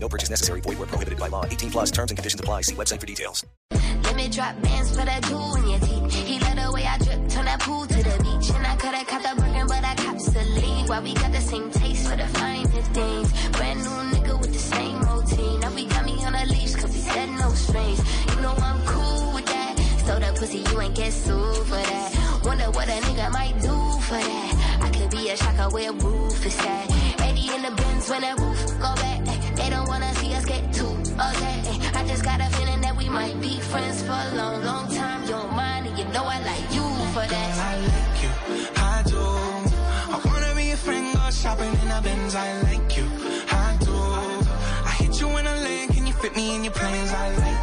No purchase necessary. Void where prohibited by law. 18 plus terms and conditions apply. See website for details. Let me drop bands for that jewel in your teeth. He let the way I drip, turn that pool to the beach. And I coulda caught the Birkin, but I cops the lead. Why we got the same taste for the finer things. Brand new nigga with the same routine. Now we got me on a leash, cause we said no strings. You know I'm cool with that. So the pussy, you ain't get sued for that. Wonder what a nigga might do for that. I could be a shocker where roof is at. 80 in the bins when that roof go back. They don't wanna see us get too okay. I just got a feeling that we might be friends for a long, long time. You don't mind, and you know I like you for that. I like you, I do. I wanna be a friend, go shopping in the Benz. I like you, I do. I hit you in a leg, can you fit me in your plans? I like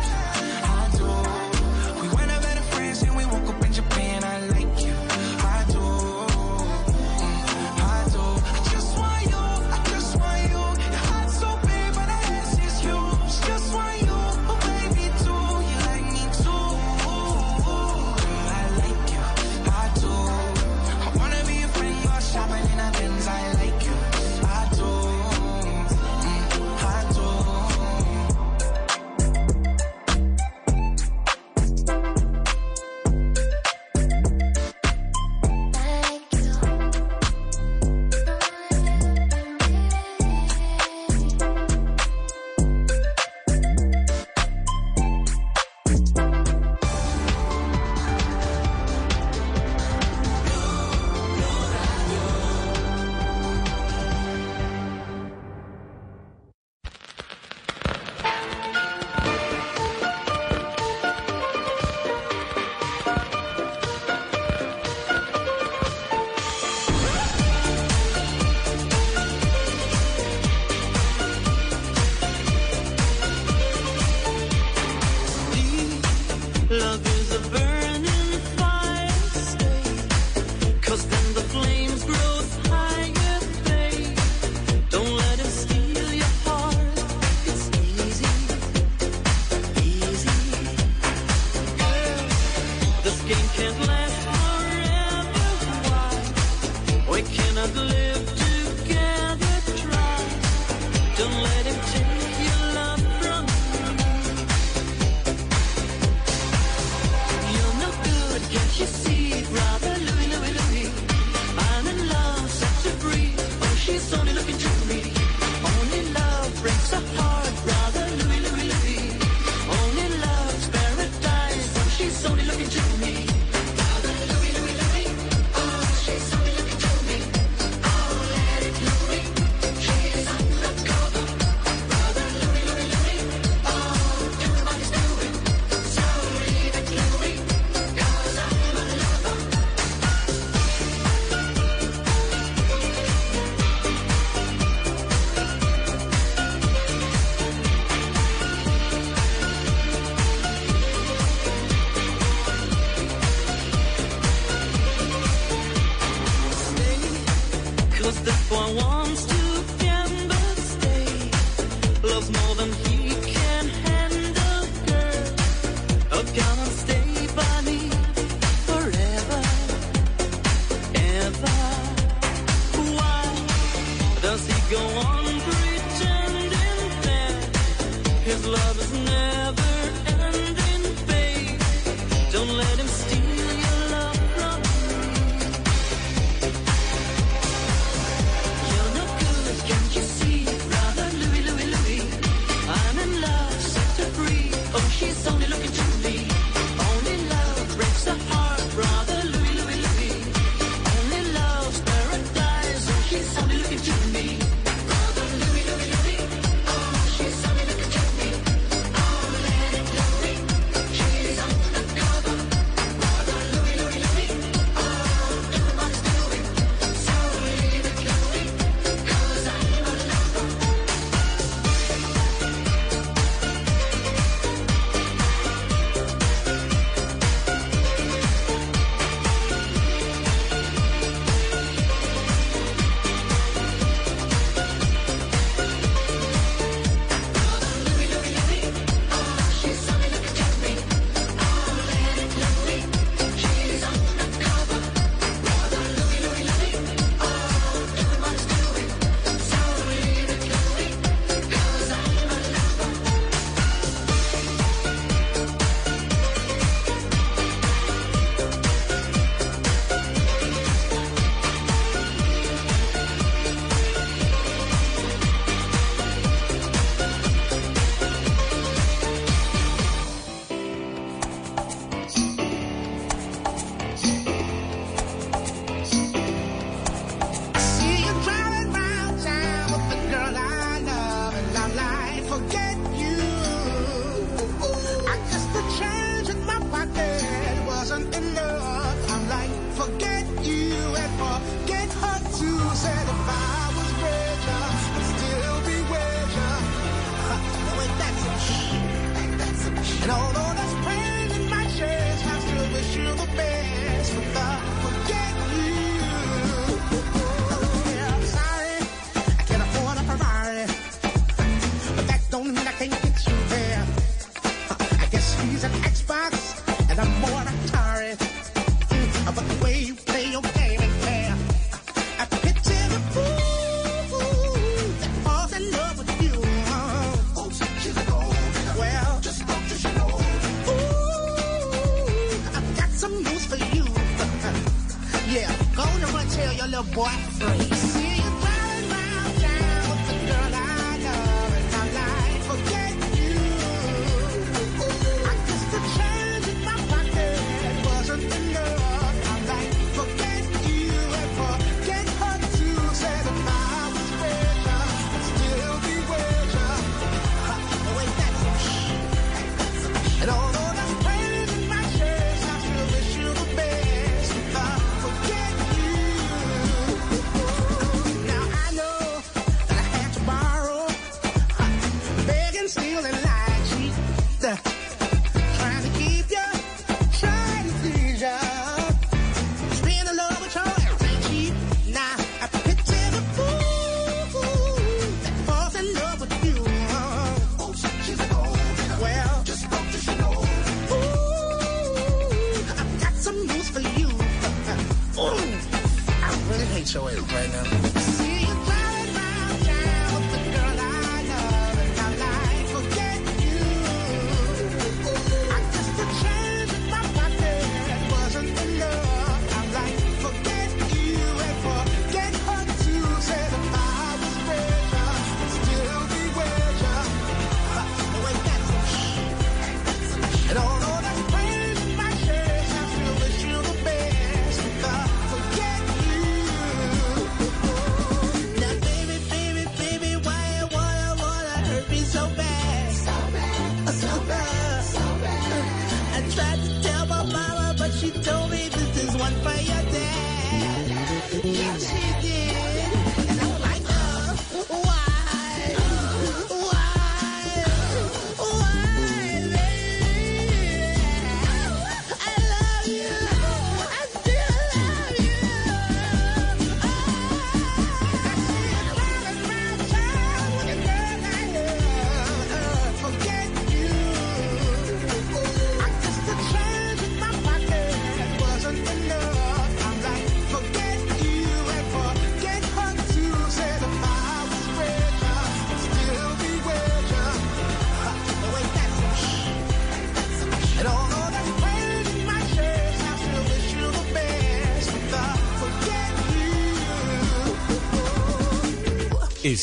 tell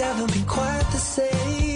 haven't been quite the same.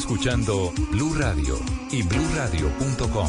escuchando Blue Radio y BlueRadio.com,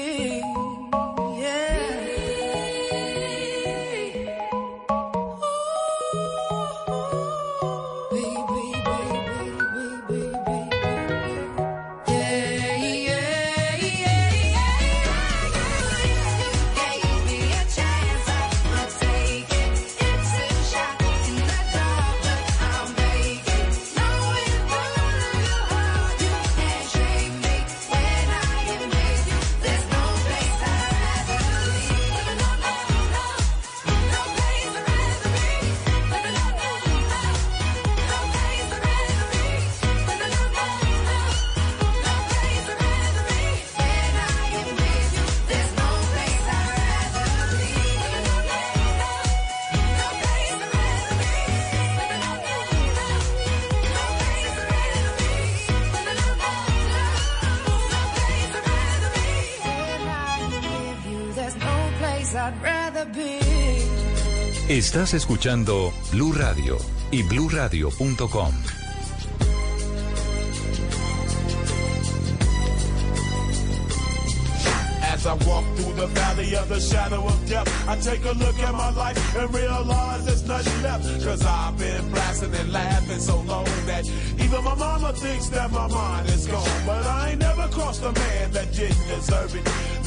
Estás escuchando Blue Radio y bluradio.com. As I walk through the valley of the shadow of death, I take a look at my life and realize there's nothing left. Cause I've been blasting and laughing so long that even my mama thinks that my mind is gone. But I ain't never crossed a man that didn't deserve it.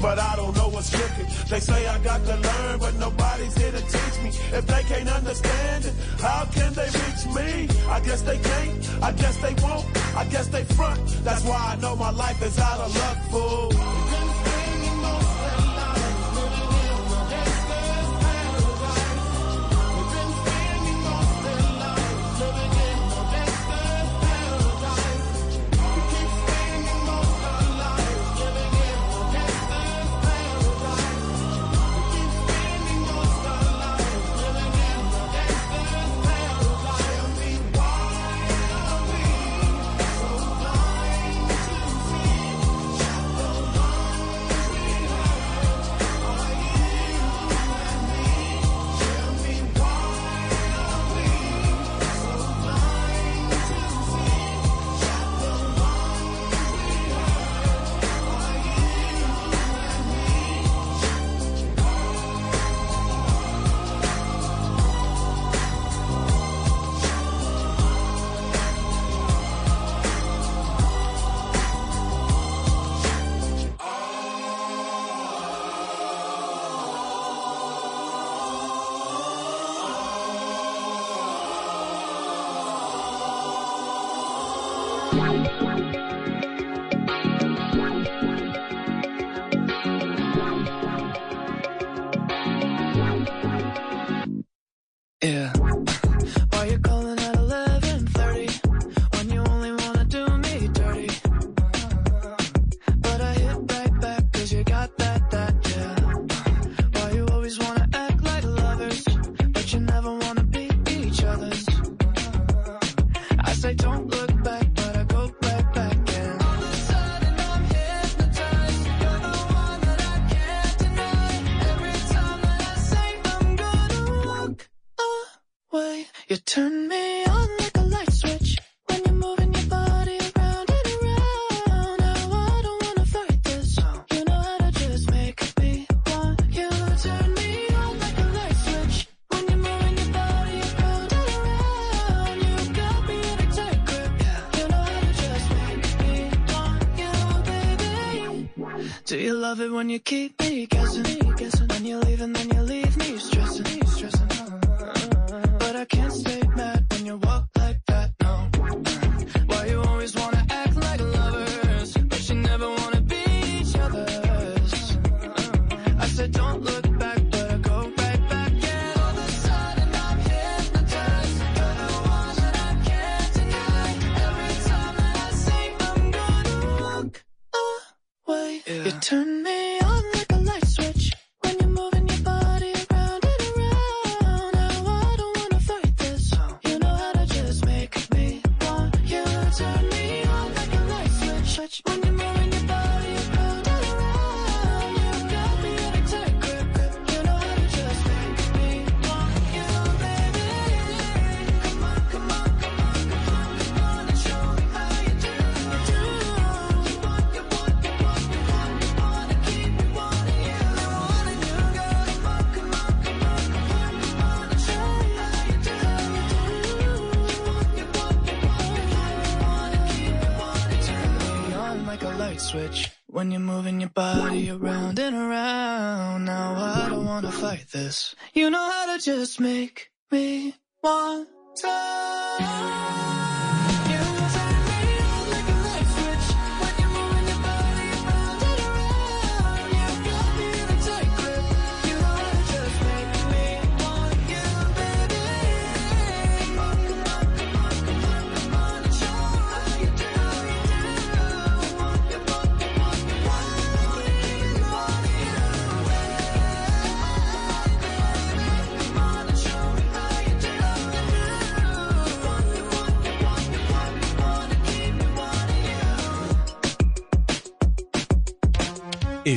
but I don't know what's tricky. They say I got to learn, but nobody's here to teach me. If they can't understand it, how can they reach me? I guess they can't, I guess they won't, I guess they front. That's why I know my life is out of luck, fool.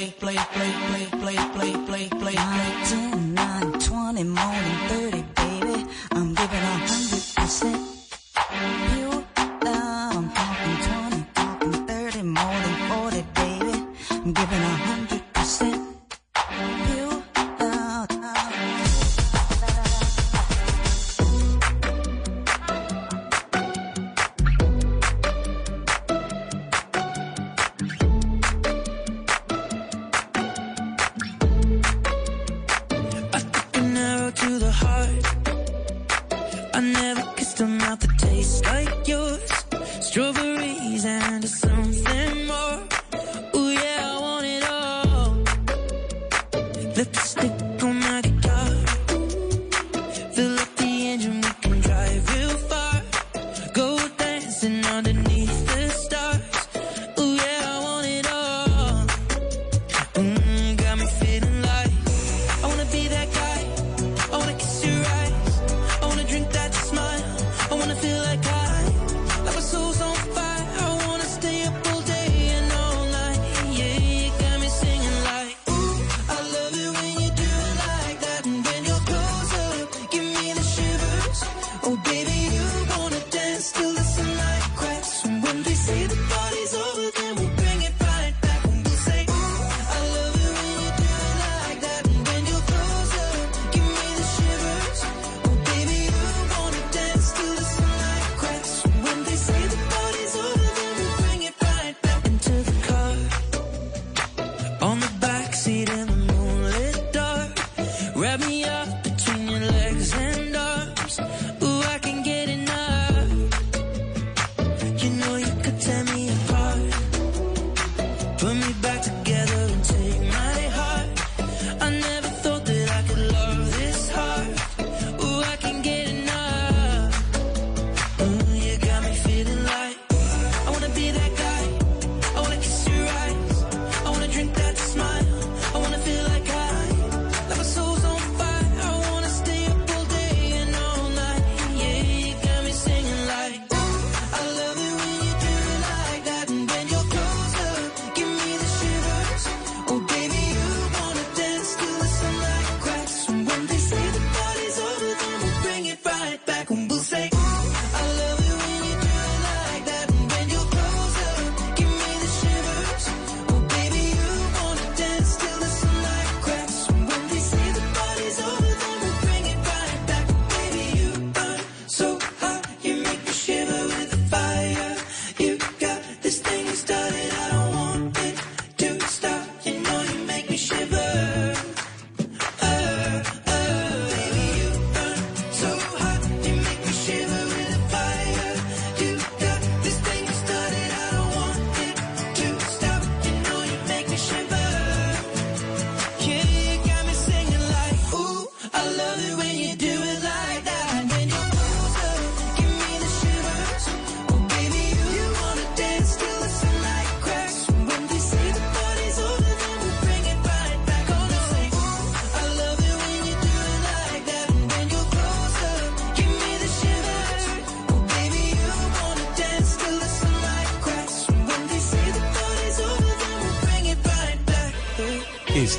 play, play, play, play, play, play, play, play. 19, 9, 20, more than 30, baby. I'm giving up.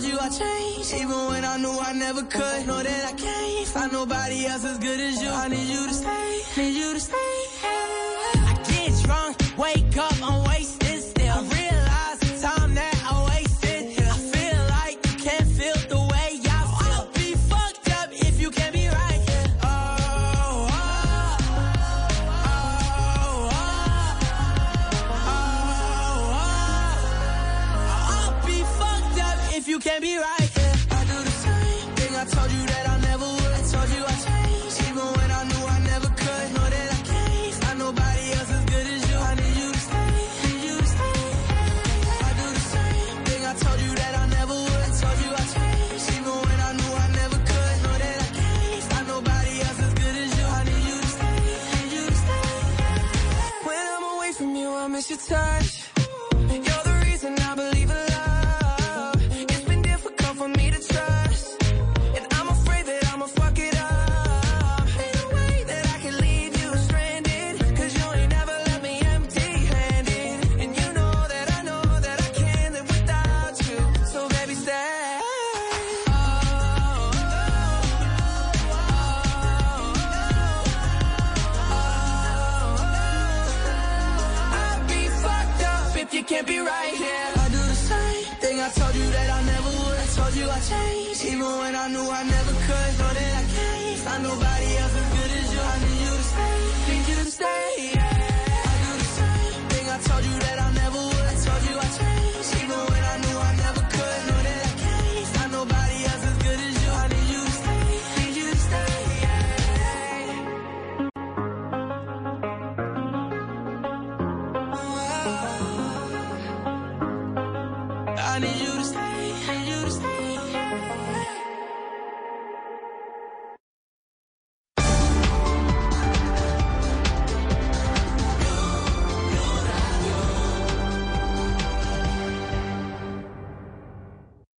told you I changed, even when I knew I never could. Know that I can't find nobody else as good as you. I need you to stay. touch.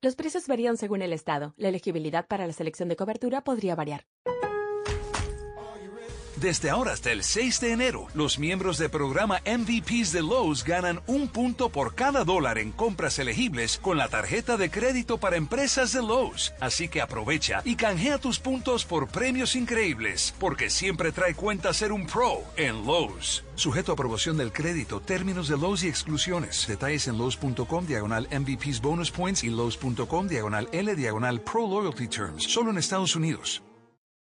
Los precios varían según el estado. La elegibilidad para la selección de cobertura podría variar. Desde ahora hasta el 6 de enero, los miembros del programa MVPs de Lowe's ganan un punto por cada dólar en compras elegibles con la tarjeta de crédito para empresas de Lowe's. Así que aprovecha y canjea tus puntos por premios increíbles, porque siempre trae cuenta ser un pro en Lowe's. Sujeto a aprobación del crédito, términos de Lowe's y exclusiones. Detalles en Lowe's.com diagonal MVPs bonus points y Lowe's.com diagonal L diagonal pro loyalty terms. Solo en Estados Unidos.